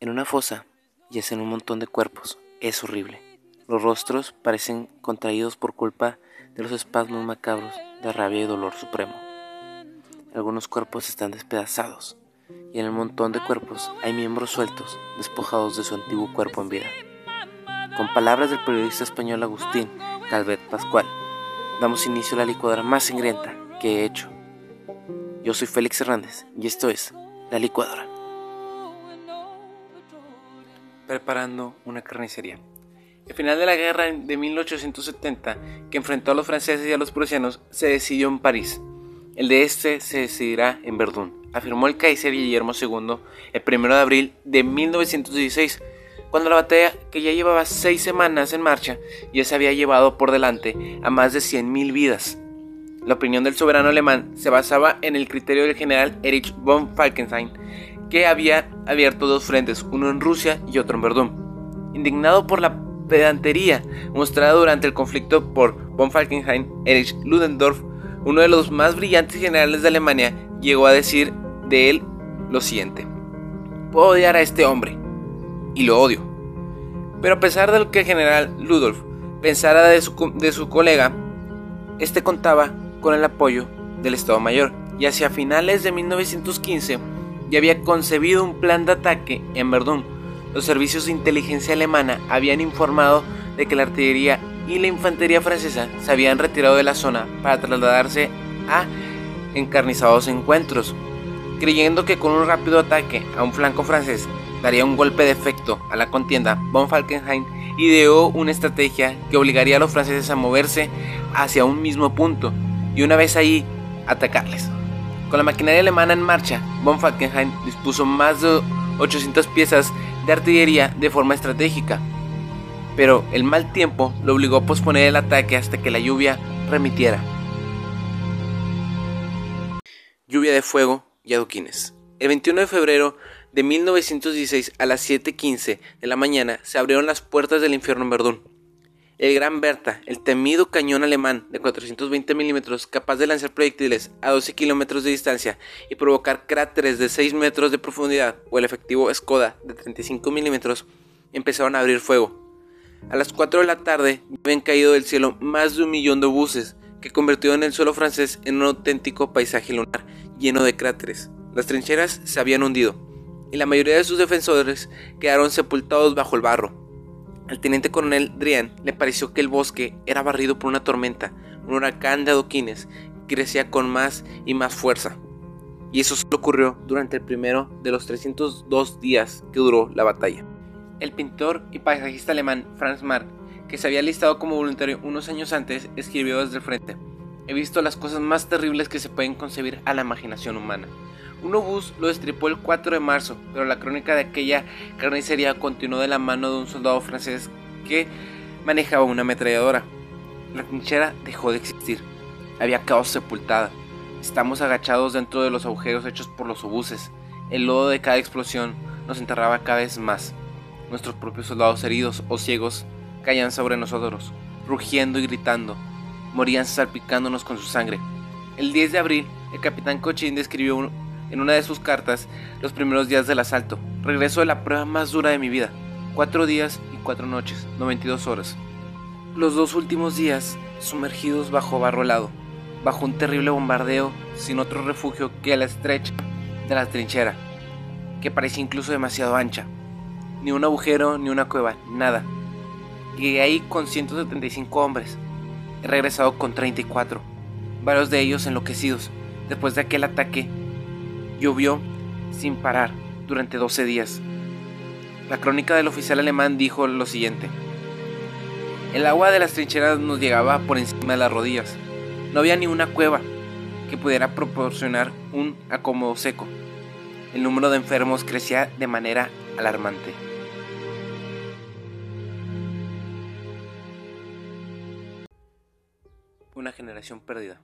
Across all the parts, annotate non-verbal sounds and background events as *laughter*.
En una fosa yacen un montón de cuerpos. Es horrible. Los rostros parecen contraídos por culpa de los espasmos macabros de rabia y dolor supremo. Algunos cuerpos están despedazados y en el montón de cuerpos hay miembros sueltos, despojados de su antiguo cuerpo en vida. Con palabras del periodista español Agustín Calvet Pascual, damos inicio a la licuadora más sangrienta que he hecho. Yo soy Félix Hernández y esto es La Licuadora. Preparando una carnicería. El final de la guerra de 1870, que enfrentó a los franceses y a los prusianos, se decidió en París. El de este se decidirá en Verdún, afirmó el Kaiser Guillermo II el 1 de abril de 1916 cuando la batalla, que ya llevaba seis semanas en marcha, ya se había llevado por delante a más de 100.000 vidas. La opinión del soberano alemán se basaba en el criterio del general Erich von Falkenstein, que había abierto dos frentes, uno en Rusia y otro en Verdún. Indignado por la pedantería mostrada durante el conflicto por von Falkenstein, Erich Ludendorff, uno de los más brillantes generales de Alemania, llegó a decir de él lo siguiente. Puedo odiar a este hombre, y lo odio. Pero a pesar de lo que el general Ludolf pensara de su, de su colega, este contaba con el apoyo del Estado Mayor y hacia finales de 1915 ya había concebido un plan de ataque en Verdún. Los servicios de inteligencia alemana habían informado de que la artillería y la infantería francesa se habían retirado de la zona para trasladarse a encarnizados encuentros, creyendo que con un rápido ataque a un flanco francés daría un golpe de efecto a la contienda, von Falkenhayn ideó una estrategia que obligaría a los franceses a moverse hacia un mismo punto y una vez ahí atacarles. Con la maquinaria alemana en marcha, von Falkenhayn dispuso más de 800 piezas de artillería de forma estratégica, pero el mal tiempo lo obligó a posponer el ataque hasta que la lluvia remitiera. Lluvia de fuego y adoquines. El 21 de febrero de 1916 a las 7.15 de la mañana se abrieron las puertas del infierno en Verdún. El Gran Berta, el temido cañón alemán de 420 milímetros capaz de lanzar proyectiles a 12 kilómetros de distancia y provocar cráteres de 6 metros de profundidad, o el efectivo Skoda de 35 milímetros, empezaron a abrir fuego. A las 4 de la tarde habían caído del cielo más de un millón de buses, que convirtieron el suelo francés en un auténtico paisaje lunar lleno de cráteres. Las trincheras se habían hundido y la mayoría de sus defensores quedaron sepultados bajo el barro. Al teniente coronel Drian le pareció que el bosque era barrido por una tormenta, un huracán de adoquines que crecía con más y más fuerza. Y eso solo ocurrió durante el primero de los 302 días que duró la batalla. El pintor y paisajista alemán Franz Marc, que se había listado como voluntario unos años antes, escribió desde el frente: He visto las cosas más terribles que se pueden concebir a la imaginación humana. Un obús lo destripó el 4 de marzo, pero la crónica de aquella carnicería continuó de la mano de un soldado francés que manejaba una ametralladora. La trinchera dejó de existir. Había caos sepultada. Estamos agachados dentro de los agujeros hechos por los obuses. El lodo de cada explosión nos enterraba cada vez más. Nuestros propios soldados heridos o ciegos caían sobre nosotros, rugiendo y gritando. Morían salpicándonos con su sangre. El 10 de abril, el capitán Cochin describió en una de sus cartas los primeros días del asalto. Regreso de la prueba más dura de mi vida. Cuatro días y cuatro noches, 92 horas. Los dos últimos días sumergidos bajo barro helado, bajo un terrible bombardeo, sin otro refugio que la estrecha de la trinchera, que parecía incluso demasiado ancha. Ni un agujero, ni una cueva, nada. Llegué ahí con 175 hombres. He regresado con 34, varios de ellos enloquecidos, después de aquel ataque Llovió sin parar durante 12 días. La crónica del oficial alemán dijo lo siguiente. El agua de las trincheras nos llegaba por encima de las rodillas. No había ni una cueva que pudiera proporcionar un acomodo seco. El número de enfermos crecía de manera alarmante. Una generación perdida.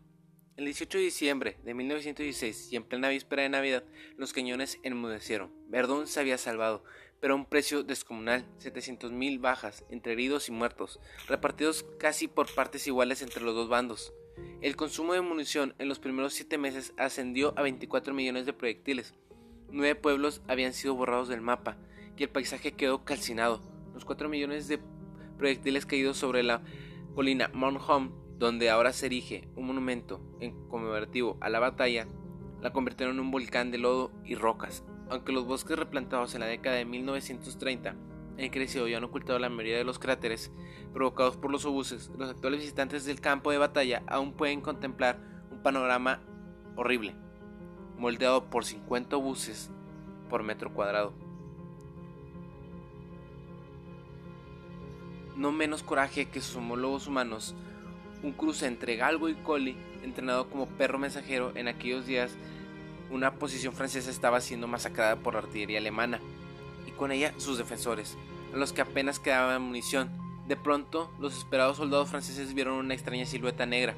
El 18 de diciembre de 1916 y en plena víspera de Navidad, los cañones enmudecieron. Verdún se había salvado, pero a un precio descomunal, 700.000 bajas entre heridos y muertos, repartidos casi por partes iguales entre los dos bandos. El consumo de munición en los primeros siete meses ascendió a 24 millones de proyectiles. nueve pueblos habían sido borrados del mapa y el paisaje quedó calcinado. Los cuatro millones de proyectiles caídos sobre la colina Mount Home, donde ahora se erige un monumento en conmemorativo a la batalla, la convirtieron en un volcán de lodo y rocas. Aunque los bosques replantados en la década de 1930 han crecido y han ocultado la mayoría de los cráteres provocados por los obuses, los actuales visitantes del campo de batalla aún pueden contemplar un panorama horrible, moldeado por 50 obuses por metro cuadrado. No menos coraje que sus homólogos humanos, un cruce entre galgo y collie, entrenado como perro mensajero en aquellos días, una posición francesa estaba siendo masacrada por la artillería alemana, y con ella sus defensores, a los que apenas quedaba munición. De pronto, los esperados soldados franceses vieron una extraña silueta negra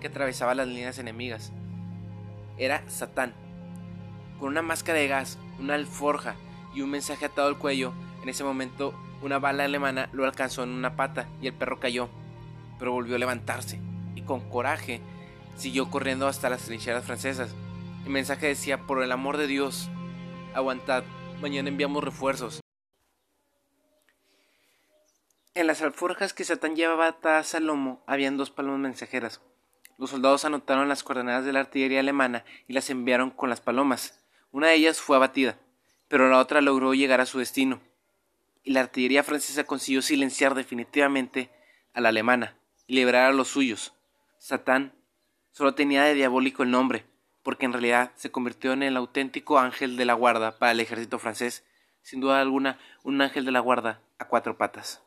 que atravesaba las líneas enemigas. Era Satán, con una máscara de gas, una alforja y un mensaje atado al cuello. En ese momento, una bala alemana lo alcanzó en una pata y el perro cayó, pero volvió a levantarse y con coraje siguió corriendo hasta las trincheras francesas. El mensaje decía, por el amor de Dios, aguantad, mañana enviamos refuerzos. En las alforjas que Satán llevaba atadas al lomo habían dos palomas mensajeras. Los soldados anotaron las coordenadas de la artillería alemana y las enviaron con las palomas. Una de ellas fue abatida, pero la otra logró llegar a su destino. Y la artillería francesa consiguió silenciar definitivamente a la alemana y liberar a los suyos. Satán solo tenía de diabólico el nombre, porque en realidad se convirtió en el auténtico ángel de la guarda para el ejército francés, sin duda alguna un ángel de la guarda a cuatro patas.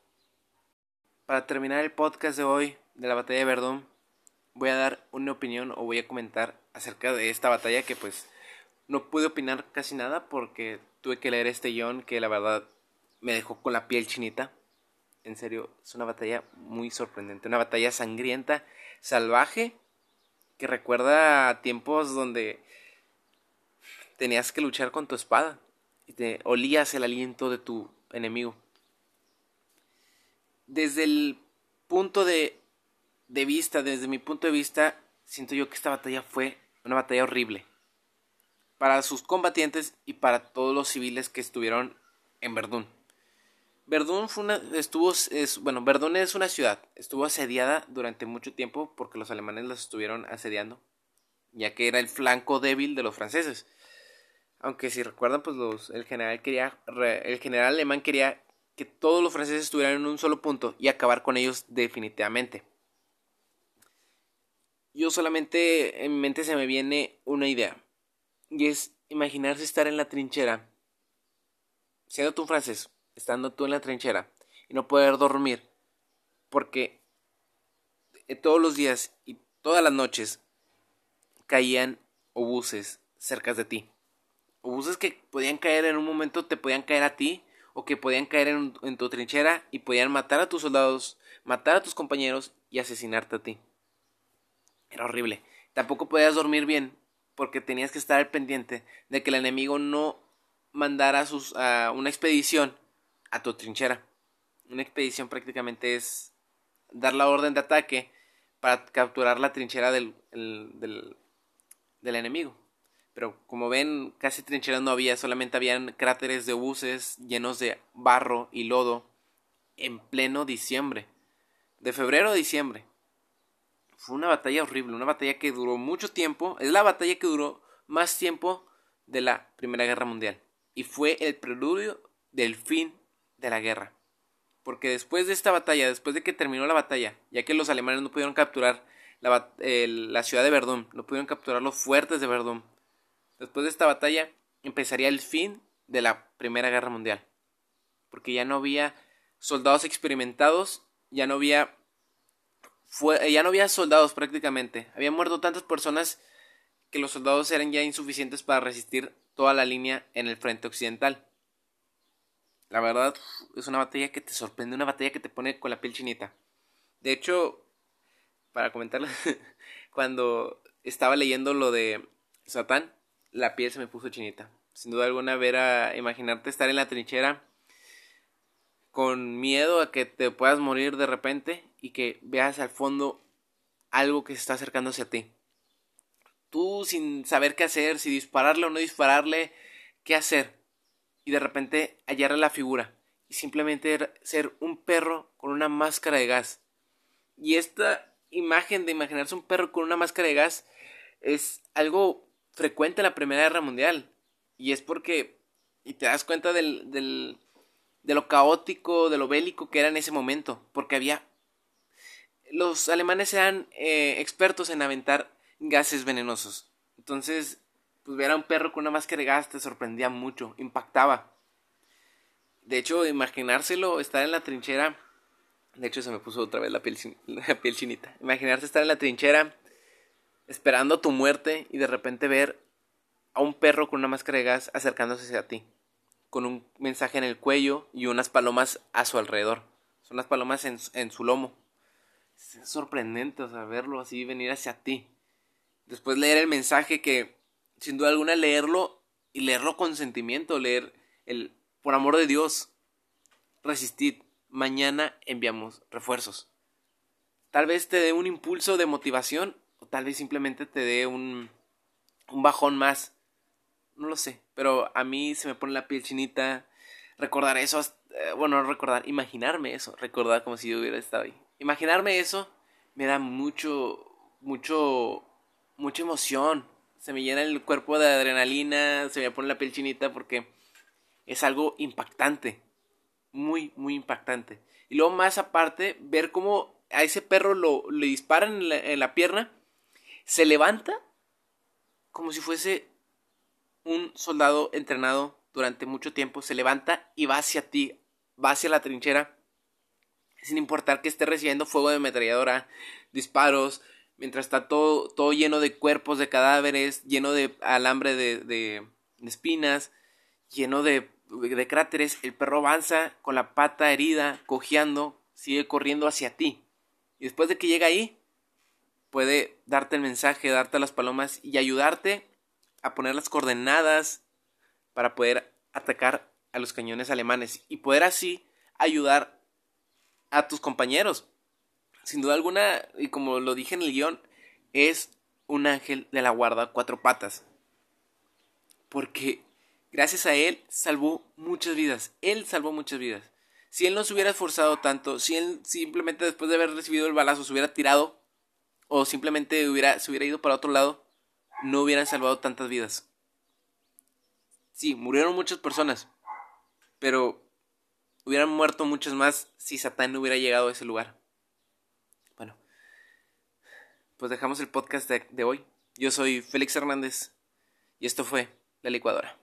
Para terminar el podcast de hoy de la batalla de Verdún, voy a dar una opinión o voy a comentar acerca de esta batalla que pues no pude opinar casi nada porque tuve que leer este guion que la verdad me dejó con la piel chinita. En serio, es una batalla muy sorprendente, una batalla sangrienta, salvaje, que recuerda a tiempos donde tenías que luchar con tu espada y te olías el aliento de tu enemigo desde el punto de, de vista, desde mi punto de vista, siento yo que esta batalla fue una batalla horrible. Para sus combatientes y para todos los civiles que estuvieron en Verdún. Verdún estuvo, es, bueno, Verdún es una ciudad, estuvo asediada durante mucho tiempo porque los alemanes la estuvieron asediando, ya que era el flanco débil de los franceses. Aunque si recuerdan, pues los, el general quería, el general alemán quería que todos los franceses estuvieran en un solo punto y acabar con ellos definitivamente. Yo solamente en mi mente se me viene una idea. Y es imaginarse estar en la trinchera, siendo tú un francés, estando tú en la trinchera y no poder dormir porque eh, todos los días y todas las noches caían obuses cerca de ti. Obuses que podían caer en un momento, te podían caer a ti o que podían caer en, tu trinchera y podían matar a tus soldados, matar a tus compañeros y asesinarte a ti. Era horrible. Tampoco podías dormir bien porque tenías que estar al pendiente de que el enemigo no mandara sus, a una expedición a tu trinchera. Una expedición prácticamente es dar la orden de ataque para capturar la trinchera del, del, del enemigo. Pero como ven, casi trincheras no había, solamente habían cráteres de buses llenos de barro y lodo en pleno diciembre. De febrero a diciembre. Fue una batalla horrible, una batalla que duró mucho tiempo. Es la batalla que duró más tiempo de la Primera Guerra Mundial. Y fue el preludio del fin de la guerra. Porque después de esta batalla, después de que terminó la batalla, ya que los alemanes no pudieron capturar la, ciudad de Verdún, no pudieron capturar los fuertes de Verdún, Después de esta batalla empezaría el fin de la Primera Guerra Mundial. Porque ya no había soldados experimentados, ya no había ya no había soldados prácticamente. Habían muerto tantas personas que los soldados eran ya insuficientes para resistir toda la línea en el frente occidental. La verdad es una batalla que te sorprende, una batalla que te pone con la piel chinita. De hecho, para comentarlo, *laughs* cuando estaba leyendo lo de Satán, la piel se me puso chinita. Sin duda alguna, ver a imaginarte estar en la trinchera con miedo a que te puedas morir de repente y que veas al fondo algo que se está acercándose a ti. Tú sin saber qué hacer, si dispararle o no dispararle, qué hacer y de repente hallarle la figura y simplemente ser un perro con una máscara de gas. Y esta imagen de imaginarse un perro con una máscara de gas es algo frecuente en la Primera Guerra Mundial. Y es porque, y te das cuenta del, del, de lo caótico, de lo bélico que era en ese momento, porque había... Los alemanes eran eh, expertos en aventar gases venenosos. Entonces, pues ver a un perro con una máscara de gas te sorprendía mucho, impactaba. De hecho, imaginárselo, estar en la trinchera. De hecho, se me puso otra vez la piel, *laughs* la piel chinita. Imaginarse estar en la trinchera, esperando tu muerte y de repente ver a un perro con una máscara de gas acercándose hacia ti, con un mensaje en el cuello y unas palomas a su alrededor. Son las palomas en, en su lomo. Es sorprendente, o sea, verlo así venir hacia ti. Después leer el mensaje que, sin duda alguna, leerlo y leerlo con sentimiento, leer el, por amor de Dios, resistid, mañana enviamos refuerzos. Tal vez te dé un impulso de motivación o tal vez simplemente te dé un, un bajón más. No lo sé, pero a mí se me pone la piel chinita recordar eso, eh, bueno, recordar, imaginarme eso, recordar como si yo hubiera estado ahí. Imaginarme eso me da mucho, mucho mucha emoción. Se me llena el cuerpo de adrenalina, se me pone la piel chinita porque es algo impactante. Muy, muy impactante. Y luego más aparte, ver cómo a ese perro lo, le disparan en la, en la pierna, se levanta como si fuese un soldado entrenado durante mucho tiempo, se levanta y va hacia ti, va hacia la trinchera, sin importar que esté recibiendo fuego de ametralladora, disparos, mientras está todo, todo lleno de cuerpos de cadáveres, lleno de alambre de, de, espinas, lleno de, de, cráteres, el perro avanza con la pata herida, cojeando, sigue corriendo hacia ti. Y después de que llega ahí, puede darte el mensaje, darte las palomas y ayudarte a poner las coordenadas para poder atacar a los cañones alemanes y poder así ayudar a tus compañeros sin duda alguna, y como lo dije en el guion, es un ángel de la guarda cuatro patas. Porque gracias a él salvó muchas vidas. Él salvó muchas vidas. Si él no se hubiera esforzado tanto, si él simplemente después de haber recibido el balazo se hubiera tirado, o simplemente hubiera, se hubiera ido para otro lado, no hubieran salvado tantas vidas. Sí, murieron muchas personas, pero hubieran muerto muchas más si Satán no hubiera llegado a ese lugar pues dejamos el podcast de, hoy. Yo soy Félix Hernández y esto fue La Licuadora.